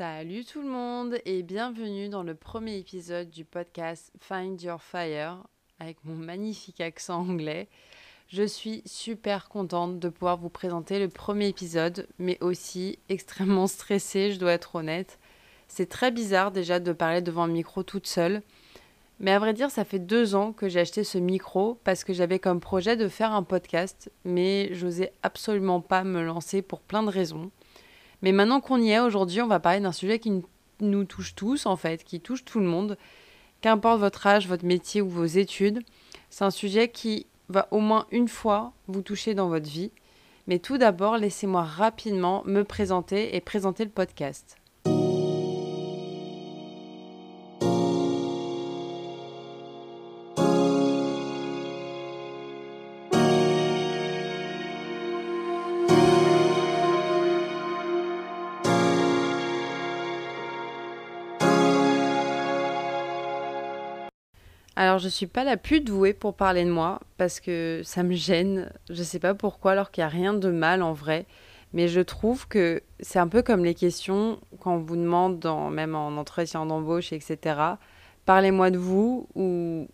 Salut tout le monde et bienvenue dans le premier épisode du podcast Find Your Fire avec mon magnifique accent anglais. Je suis super contente de pouvoir vous présenter le premier épisode, mais aussi extrêmement stressée, je dois être honnête. C'est très bizarre déjà de parler devant un micro toute seule. Mais à vrai dire, ça fait deux ans que j'ai acheté ce micro parce que j'avais comme projet de faire un podcast, mais j'osais absolument pas me lancer pour plein de raisons. Mais maintenant qu'on y est, aujourd'hui, on va parler d'un sujet qui nous touche tous, en fait, qui touche tout le monde, qu'importe votre âge, votre métier ou vos études. C'est un sujet qui va au moins une fois vous toucher dans votre vie. Mais tout d'abord, laissez-moi rapidement me présenter et présenter le podcast. Alors, je suis pas la plus douée pour parler de moi parce que ça me gêne. Je sais pas pourquoi, alors qu'il n'y a rien de mal en vrai. Mais je trouve que c'est un peu comme les questions quand on vous demande, même en entretien d'embauche, etc. Parlez-moi de vous ou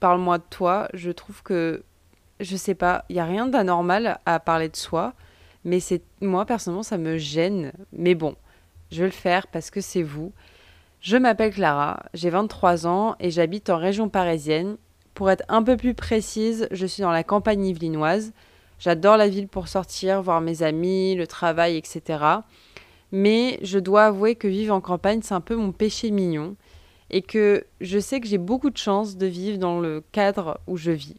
parle-moi de toi. Je trouve que, je sais pas, il n'y a rien d'anormal à parler de soi. Mais c'est moi, personnellement, ça me gêne. Mais bon, je vais le faire parce que c'est vous. Je m'appelle Clara, j'ai 23 ans et j'habite en région parisienne. Pour être un peu plus précise, je suis dans la campagne yvelinoise. J'adore la ville pour sortir, voir mes amis, le travail, etc. Mais je dois avouer que vivre en campagne, c'est un peu mon péché mignon. Et que je sais que j'ai beaucoup de chance de vivre dans le cadre où je vis.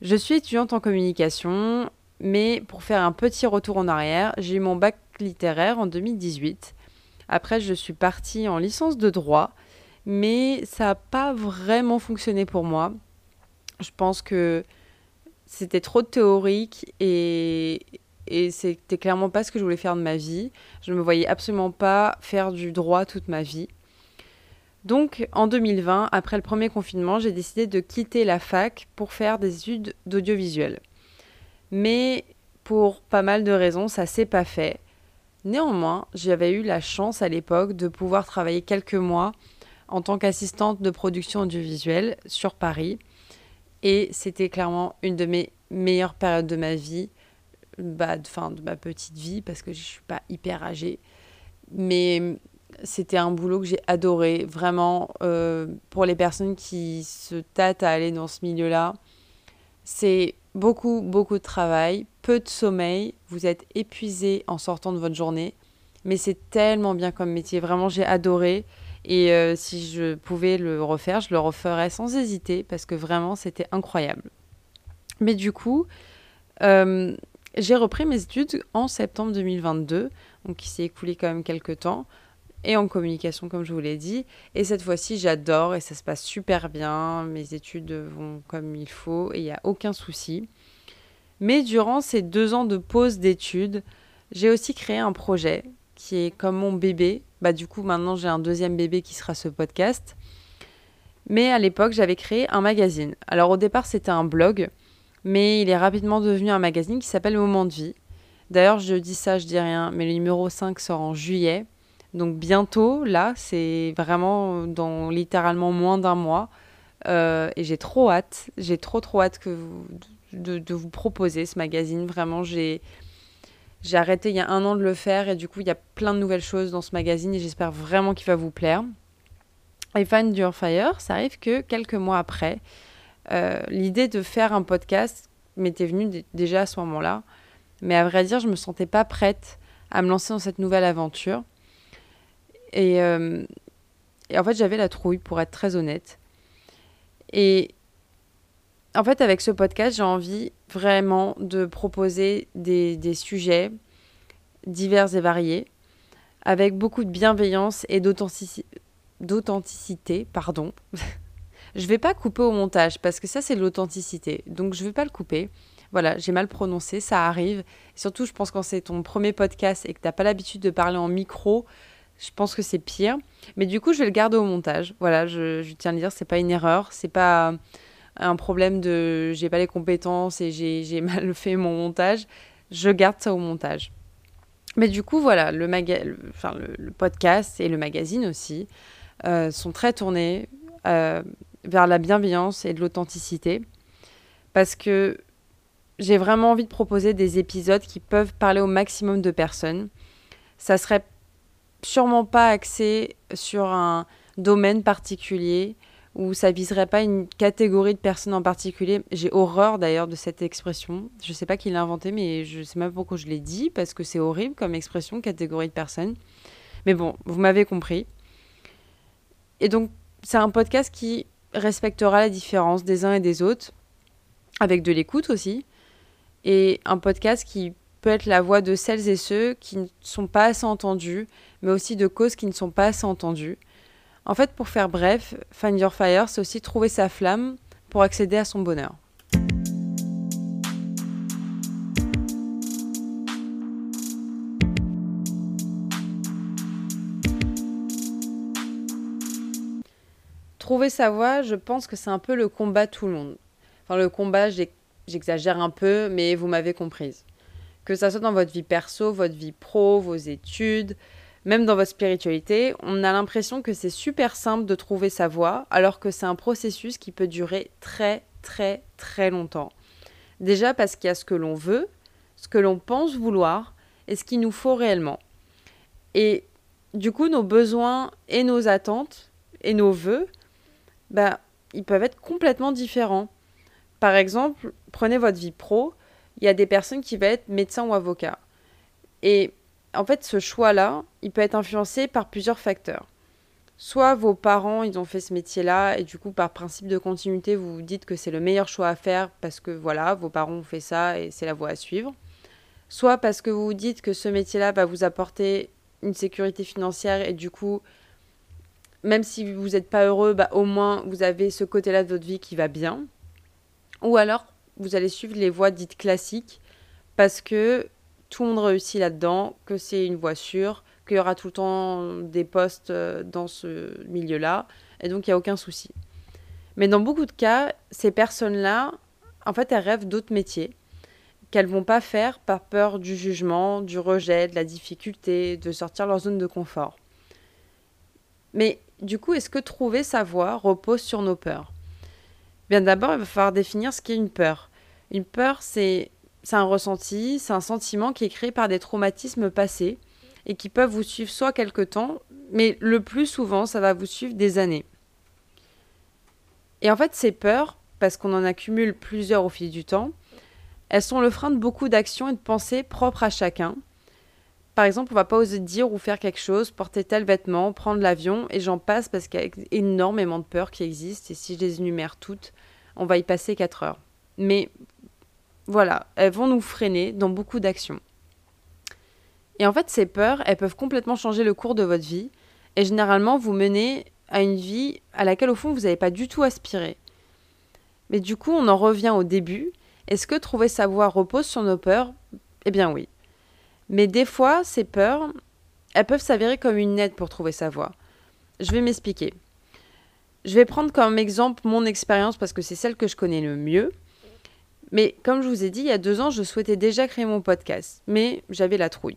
Je suis étudiante en communication, mais pour faire un petit retour en arrière, j'ai eu mon bac littéraire en 2018. Après, je suis partie en licence de droit, mais ça n'a pas vraiment fonctionné pour moi. Je pense que c'était trop théorique et, c'était clairement pas ce que je voulais faire de ma vie. Je ne me voyais absolument pas faire du droit toute ma vie. Donc en 2020, après le premier confinement, j'ai décidé de quitter la fac pour faire des études d'audiovisuel. Mais pour pas mal de raisons, ça s'est pas fait. Néanmoins, j'avais eu la chance à l'époque de pouvoir travailler quelques mois en tant qu'assistante de production audiovisuelle sur Paris. Et c'était clairement une de mes meilleures périodes de ma vie, bah, de, fin, de ma petite vie, parce que je ne suis pas hyper âgée. Mais c'était un boulot que j'ai adoré, vraiment, euh, pour les personnes qui se tâtent à aller dans ce milieu-là. C'est beaucoup, beaucoup de travail, peu de sommeil, vous êtes épuisé en sortant de votre journée, mais c'est tellement bien comme métier, vraiment j'ai adoré. Et euh, si je pouvais le refaire, je le referais sans hésiter parce que vraiment c'était incroyable. Mais du coup, euh, j'ai repris mes études en septembre 2022, donc il s'est écoulé quand même quelques temps et en communication, comme je vous l'ai dit. Et cette fois-ci, j'adore et ça se passe super bien. Mes études vont comme il faut et il n'y a aucun souci. Mais durant ces deux ans de pause d'études, j'ai aussi créé un projet qui est comme mon bébé. Bah, du coup, maintenant, j'ai un deuxième bébé qui sera ce podcast. Mais à l'époque, j'avais créé un magazine. Alors, au départ, c'était un blog, mais il est rapidement devenu un magazine qui s'appelle Moment de vie. D'ailleurs, je dis ça, je dis rien, mais le numéro 5 sort en juillet. Donc bientôt, là, c'est vraiment dans littéralement moins d'un mois. Euh, et j'ai trop hâte, j'ai trop trop hâte que de, vous proposer ce magazine. Vraiment, j'ai arrêté il y a un an de le faire et du coup, il y a plein de nouvelles choses dans ce magazine et j'espère vraiment qu'il va vous plaire. Et Find Your Fire, ça arrive que quelques mois après, euh, l'idée de faire un podcast m'était venue déjà à ce moment-là. Mais à vrai dire, je me sentais pas prête à me lancer dans cette nouvelle aventure. Euh, et, en fait, j'avais la trouille, pour être très honnête. Et en fait, avec ce podcast, j'ai envie vraiment de proposer des, sujets divers et variés, avec beaucoup de bienveillance et d'authenticité. Pardon. je vais pas couper au montage, parce que ça, c'est l'authenticité. Donc, je vais pas le couper. Voilà, j'ai mal prononcé, ça arrive. surtout, je pense quand c'est ton premier podcast et que tu n'as pas l'habitude de parler en micro, je pense que c'est pire. Mais du coup, je vais le garder au montage. Voilà, je, tiens à le dire, c'est pas une erreur, c'est pas un problème de j'ai pas les compétences et j'ai mal fait mon montage. Je garde ça au montage. Mais du coup, voilà, le, podcast et le magazine aussi euh, sont très tournés euh, vers la bienveillance et de l'authenticité. Parce que j'ai vraiment envie de proposer des épisodes qui peuvent parler au maximum de personnes. Ça serait sûrement pas axé sur un domaine particulier ou ça viserait pas une catégorie de personnes en particulier. J'ai horreur d'ailleurs de cette expression. Je sais pas qui l'a inventée, mais je sais même pas pourquoi je l'ai dit, parce que c'est horrible comme expression, catégorie de personnes. Mais bon, vous m'avez compris. Et donc, c'est un podcast qui respectera la différence des uns et des autres, avec de l'écoute aussi. Et un podcast qui peut être la voix de celles et ceux qui ne sont pas assez entendus, mais aussi de causes qui ne sont pas assez entendues. En fait, pour faire bref, Find Your Fire, c'est aussi trouver sa flamme pour accéder à son bonheur. Trouver sa voie, je pense que c'est un peu le combat tout le monde. Enfin, le combat, j'exagère un peu, mais vous m'avez comprise. Que ça soit dans votre vie perso, votre vie pro, vos études, même dans votre spiritualité, on a l'impression que c'est super simple de trouver sa voie, alors que c'est un processus qui peut durer très très très longtemps. Déjà parce qu'il y a ce que l'on veut, ce que l'on pense vouloir et ce qu'il nous faut réellement. Et du coup, nos besoins et nos attentes et nos voeux, bah, ils peuvent être complètement différents. Par exemple, prenez votre vie pro, il y a des personnes qui vont être médecins ou avocats. Et en fait, ce choix-là, il peut être influencé par plusieurs facteurs. Soit vos parents, ils ont fait ce métier-là, et du coup, par principe de continuité, vous vous dites que c'est le meilleur choix à faire parce que voilà, vos parents ont fait ça et c'est la voie à suivre. Soit parce que vous vous dites que ce métier-là va vous apporter une sécurité financière et du coup, même si vous n'êtes pas heureux, bah, au moins vous avez ce côté-là de votre vie qui va bien. Ou alors, vous allez suivre les voies dites classiques parce que tout le monde réussit là-dedans, que c'est une voie sûre, qu'il y aura tout le temps des postes euh, dans ce milieu-là, et donc il n'y a aucun souci. Mais dans beaucoup de cas, ces personnes-là, en fait, elles rêvent d'autres métiers qu'elles vont pas faire par peur du jugement, du rejet, de la difficulté, de sortir leur zone de confort. Mais du coup, est-ce que trouver sa voie repose sur nos peurs? Bien d'abord, il va falloir définir ce qu'est une peur. Une peur, c'est un ressenti, c'est un sentiment qui est créé par des traumatismes passés et qui peuvent vous suivre soit quelque temps, mais le plus souvent, ça va vous suivre des années. Et en fait, ces peurs, parce qu'on en accumule plusieurs au fil du temps, elles sont le frein de beaucoup d'actions et de pensées propres à chacun. Par exemple, on va pas oser dire ou faire quelque chose, porter tel vêtement, prendre l'avion, et j'en passe parce qu'il y a énormément de peurs qui existent, et si je les énumère toutes, on va y passer 4 heures. Mais voilà, elles vont nous freiner dans beaucoup d'actions. Et en fait, ces peurs, elles peuvent complètement changer le cours de votre vie et généralement vous mener à une vie à laquelle au fond vous n'avez pas du tout aspiré. Mais du coup, on en revient au début. Est-ce que trouver sa voie repose sur nos peurs? Eh bien oui. Mais des fois, ces peurs, elles peuvent s'avérer comme une aide pour trouver sa voie. Je vais m'expliquer. Je vais prendre comme exemple mon expérience parce que c'est celle que je connais le mieux. Mais comme je vous ai dit, il y a deux ans, je souhaitais déjà créer mon podcast, mais j'avais la trouille.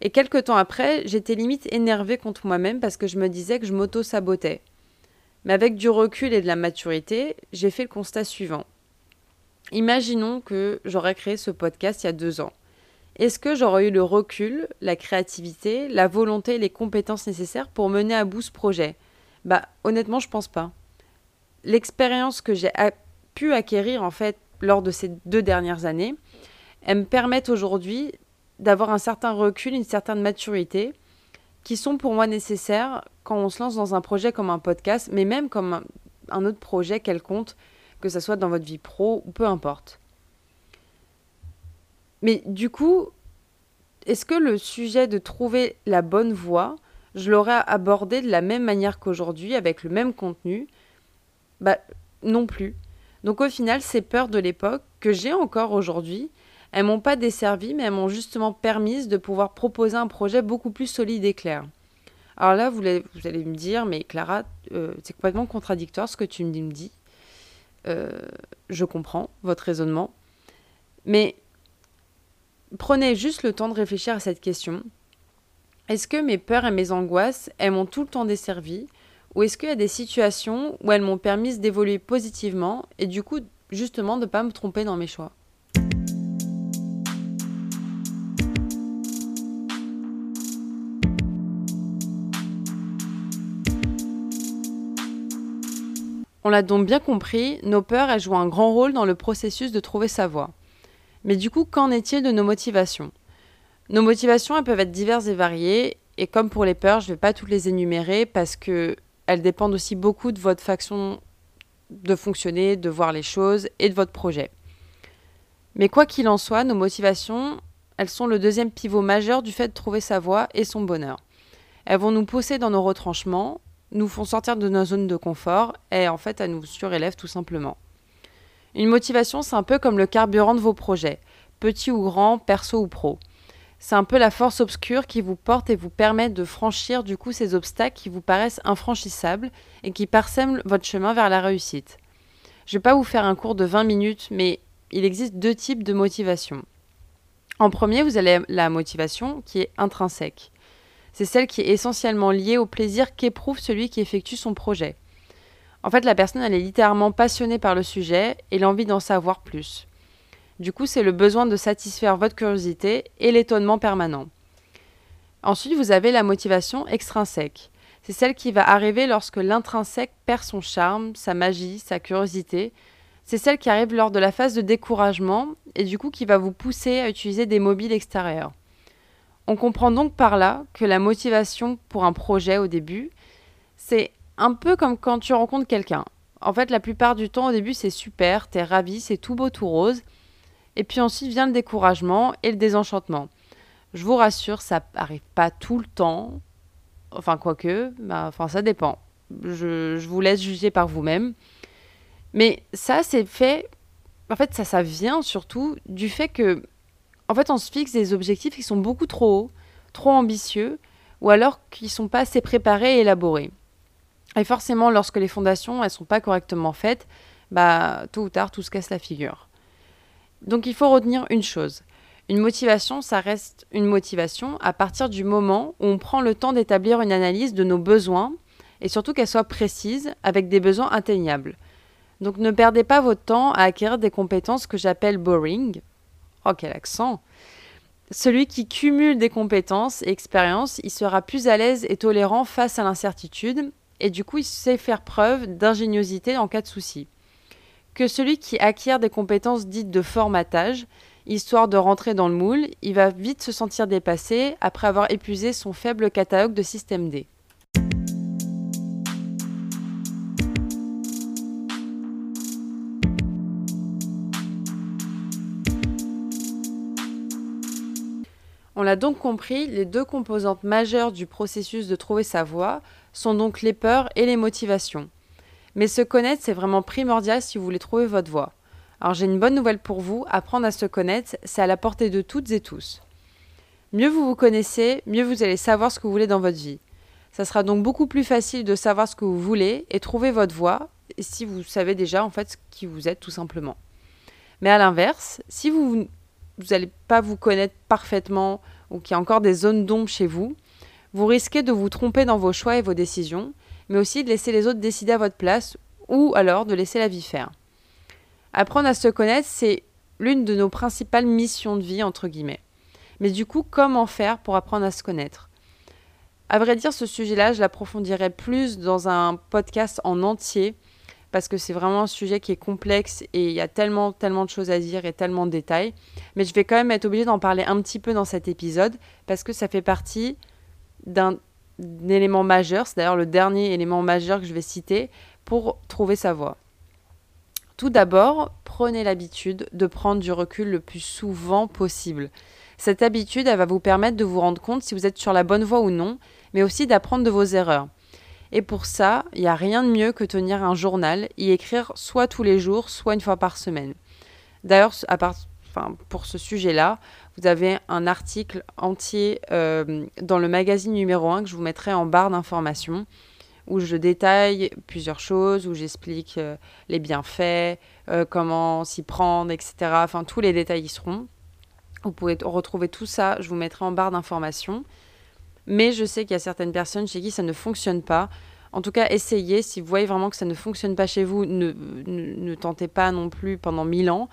Et quelques temps après, j'étais limite énervée contre moi-même parce que je me disais que je m'auto-sabotais. Mais avec du recul et de la maturité, j'ai fait le constat suivant. Imaginons que j'aurais créé ce podcast il y a deux ans. Est-ce que j'aurais eu le recul, la créativité, la volonté et les compétences nécessaires pour mener à bout ce projet? Bah honnêtement, je pense pas. L'expérience que j'ai pu acquérir en fait lors de ces deux dernières années, elles me permettent aujourd'hui d'avoir un certain recul, une certaine maturité, qui sont pour moi nécessaires quand on se lance dans un projet comme un podcast, mais même comme un, autre projet quelconque, que ce soit dans votre vie pro ou peu importe. Mais du coup, est-ce que le sujet de trouver la bonne voie, je l'aurais abordé de la même manière qu'aujourd'hui, avec le même contenu? Bah non plus. Donc au final, ces peurs de l'époque, que j'ai encore aujourd'hui, elles m'ont pas desservi, mais elles m'ont justement permis de pouvoir proposer un projet beaucoup plus solide et clair. Alors là, vous, allez me dire, mais Clara, euh, c'est complètement contradictoire ce que tu me dis. Euh, je comprends votre raisonnement. Mais prenez juste le temps de réfléchir à cette question. Est-ce que mes peurs et mes angoisses, elles m'ont tout le temps desservi Ou est-ce qu'il y a des situations où elles m'ont permis d'évoluer positivement et du coup, justement, de ne pas me tromper dans mes choix? On l'a donc bien compris, nos peurs, elles jouent un grand rôle dans le processus de trouver sa voie. Mais du coup, qu'en est-il de nos motivations? Nos motivations, elles peuvent être diverses et variées, et comme pour les peurs, je ne vais pas toutes les énumérer parce que elles dépendent aussi beaucoup de votre façon de fonctionner, de voir les choses et de votre projet. Mais quoi qu'il en soit, nos motivations, elles sont le deuxième pivot majeur du fait de trouver sa voie et son bonheur. Elles vont nous pousser dans nos retranchements, nous font sortir de nos zones de confort et en fait, elles nous surélèvent tout simplement. Une motivation, c'est un peu comme le carburant de vos projets, petits ou grands, perso ou pro. C'est un peu la force obscure qui vous porte et vous permet de franchir du coup ces obstacles qui vous paraissent infranchissables et qui parsèment votre chemin vers la réussite. Je ne vais pas vous faire un cours de 20 minutes, mais il existe deux types de motivation. En premier, vous avez la motivation qui est intrinsèque. C'est celle qui est essentiellement liée au plaisir qu'éprouve celui qui effectue son projet. En fait, la personne, elle est littéralement passionnée par le sujet et l'envie d'en savoir plus. Du coup, c'est le besoin de satisfaire votre curiosité et l'étonnement permanent. Ensuite, vous avez la motivation extrinsèque. C'est celle qui va arriver lorsque l'intrinsèque perd son charme, sa magie, sa curiosité. C'est celle qui arrive lors de la phase de découragement et du coup qui va vous pousser à utiliser des mobiles extérieurs. On comprend donc par là que la motivation pour un projet au début, c'est un peu comme quand tu rencontres quelqu'un. En fait, la plupart du temps, au début, c'est super, t'es ravi, c'est tout beau, tout rose. Et puis ensuite vient le découragement et le désenchantement. Je vous rassure, ça n'arrive pas tout le temps. Enfin, quoique, bah, enfin, ça dépend. Je, je vous laisse juger par vous-même. Mais ça, c'est fait. En fait, ça, ça vient surtout du fait que. En fait, on se fixe des objectifs qui sont beaucoup trop hauts, trop ambitieux, ou alors qui ne sont pas assez préparés et élaborés. Et forcément, lorsque les fondations elles sont pas correctement faites, bah tôt ou tard tout se casse la figure. Donc il faut retenir une chose. Une motivation, ça reste une motivation à partir du moment où on prend le temps d'établir une analyse de nos besoins et surtout qu'elle soit précise avec des besoins atteignables. Donc ne perdez pas votre temps à acquérir des compétences que j'appelle boring. Oh quel accent celui qui cumule des compétences et expériences, il sera plus à l'aise et tolérant face à l'incertitude et du coup il sait faire preuve d'ingéniosité en cas de souci. Celui qui acquiert des compétences dites de formatage, histoire de rentrer dans le moule, il va vite se sentir dépassé après avoir épuisé son faible catalogue de système D. On l'a donc compris, les deux composantes majeures du processus de trouver sa voie sont donc les peurs et les motivations. Mais se connaître, c'est vraiment primordial si vous voulez trouver votre voie. Alors j'ai une bonne nouvelle pour vous, apprendre à se connaître, c'est à la portée de toutes et tous. Mieux vous vous connaissez, mieux vous allez savoir ce que vous voulez dans votre vie. Ça sera donc beaucoup plus facile de savoir ce que vous voulez et trouver votre voie si vous savez déjà en fait qui vous êtes tout simplement. Mais à l'inverse, si vous n'allez pas vous connaître parfaitement ou qu'il y a encore des zones d'ombre chez vous, vous risquez de vous tromper dans vos choix et vos décisions, mais aussi de laisser les autres décider à votre place ou alors de laisser la vie faire. Apprendre à se connaître, c'est l'une de nos principales missions de vie, entre guillemets. Mais du coup, comment faire pour apprendre à se connaître? À vrai dire, ce sujet-là, je l'approfondirai plus dans un podcast en entier, parce que c'est vraiment un sujet qui est complexe et il y a tellement, tellement de choses à dire et tellement de détails. Mais je vais quand même être obligée d'en parler un petit peu dans cet épisode, parce que ça fait partie d'un élément majeur, c'est d'ailleurs le dernier élément majeur que je vais citer, pour trouver sa voie. Tout d'abord, prenez l'habitude de prendre du recul le plus souvent possible. Cette habitude, elle va vous permettre de vous rendre compte si vous êtes sur la bonne voie ou non, mais aussi d'apprendre de vos erreurs. Et pour ça, il n'y a rien de mieux que tenir un journal, y écrire soit tous les jours, soit une fois par semaine. D'ailleurs, enfin, pour ce sujet-là, vous avez un article entier euh, dans le magazine numéro 1 que je vous mettrai en barre d'informations où je détaille plusieurs choses, où j'explique euh, les bienfaits, euh, comment s'y prendre, etc. Enfin, tous les détails y seront. Vous pouvez retrouver tout ça, je vous mettrai en barre d'informations. Mais je sais qu'il y a certaines personnes chez qui ça ne fonctionne pas. En tout cas, essayez. Si vous voyez vraiment que ça ne fonctionne pas chez vous, ne, ne, tentez pas non plus pendant mille ans.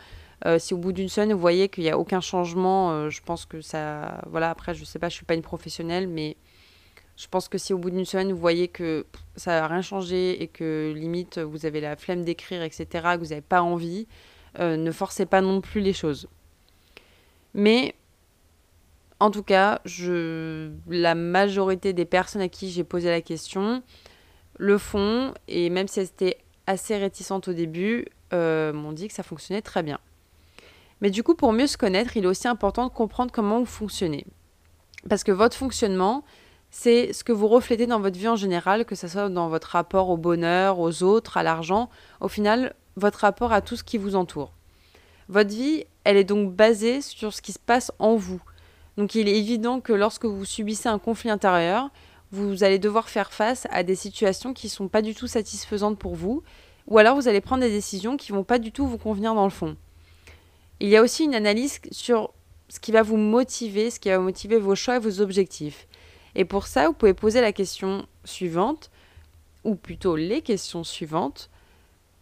Euh, si au bout d'une semaine, vous voyez qu'il n'y a aucun changement, euh, je pense que ça... Voilà, après, je sais pas, je suis pas une professionnelle, mais je pense que si au bout d'une semaine, vous voyez que ça n'a rien changé et que limite, vous avez la flemme d'écrire, etc., que vous n'avez pas envie, euh, ne forcez pas non plus les choses. Mais en tout cas, je, la majorité des personnes à qui j'ai posé la question le font et même si elles étaient assez réticentes au début, m'ont dit que ça fonctionnait très bien. Mais du coup, pour mieux se connaître, il est aussi important de comprendre comment vous fonctionnez. Parce que votre fonctionnement, c'est ce que vous reflétez dans votre vie en général, que ce soit dans votre rapport au bonheur, aux autres, à l'argent, au final, votre rapport à tout ce qui vous entoure. Votre vie, elle est donc basée sur ce qui se passe en vous. Donc il est évident que lorsque vous subissez un conflit intérieur, vous allez devoir faire face à des situations qui ne sont pas du tout satisfaisantes pour vous, ou alors vous allez prendre des décisions qui ne vont pas du tout vous convenir dans le fond. Il y a aussi une analyse sur ce qui va vous motiver, ce qui va motiver vos choix et vos objectifs. Et pour ça, vous pouvez poser la question suivante, ou plutôt les questions suivantes.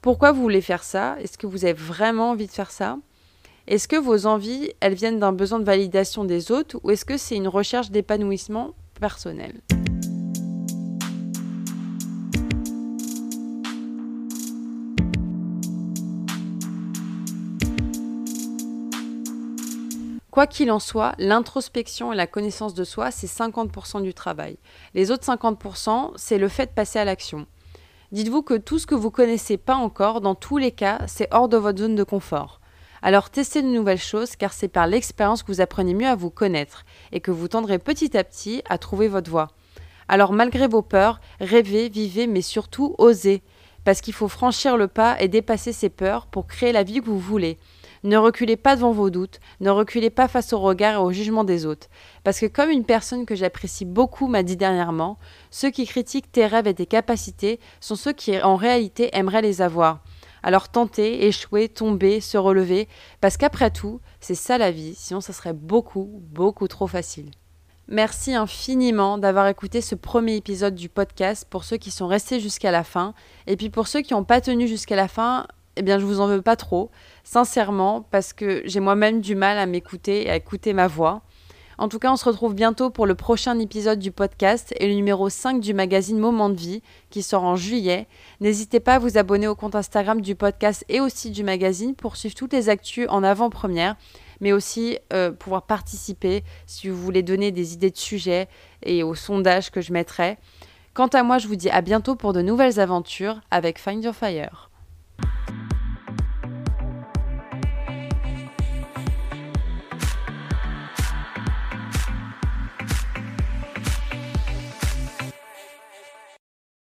Pourquoi vous voulez faire ça? Est-ce que vous avez vraiment envie de faire ça? Est-ce que vos envies, elles viennent d'un besoin de validation des autres ou est-ce que c'est une recherche d'épanouissement personnel? Quoi qu'il en soit, l'introspection et la connaissance de soi, c'est 50% du travail. Les autres 50%, c'est le fait de passer à l'action. Dites-vous que tout ce que vous connaissez pas encore, dans tous les cas, c'est hors de votre zone de confort. Alors testez de nouvelles choses car c'est par l'expérience que vous apprenez mieux à vous connaître et que vous tendrez petit à petit à trouver votre voie. Alors malgré vos peurs, rêvez, vivez mais surtout osez parce qu'il faut franchir le pas et dépasser ses peurs pour créer la vie que vous voulez. Ne reculez pas devant vos doutes, ne reculez pas face au regard et au jugement des autres. Parce que comme une personne que j'apprécie beaucoup m'a dit dernièrement, ceux qui critiquent tes rêves et tes capacités sont ceux qui en réalité aimeraient les avoir. Alors tentez, échouez, tombez, se relever, parce qu'après tout, c'est ça la vie, sinon ça serait beaucoup, beaucoup trop facile. Merci infiniment d'avoir écouté ce premier épisode du podcast pour ceux qui sont restés jusqu'à la fin. Et puis pour ceux qui n'ont pas tenu jusqu'à la fin, eh bien, je vous en veux pas trop, sincèrement, parce que j'ai moi-même du mal à m'écouter et à écouter ma voix. En tout cas, on se retrouve bientôt pour le prochain épisode du podcast et le numéro 5 du magazine Moment de vie qui sort en juillet. N'hésitez pas à vous abonner au compte Instagram du podcast et aussi du magazine pour suivre toutes les actus en avant-première, mais aussi euh, pouvoir participer si vous voulez donner des idées de sujets et aux sondages que je mettrai. Quant à moi, je vous dis à bientôt pour de nouvelles aventures avec Find Your Fire.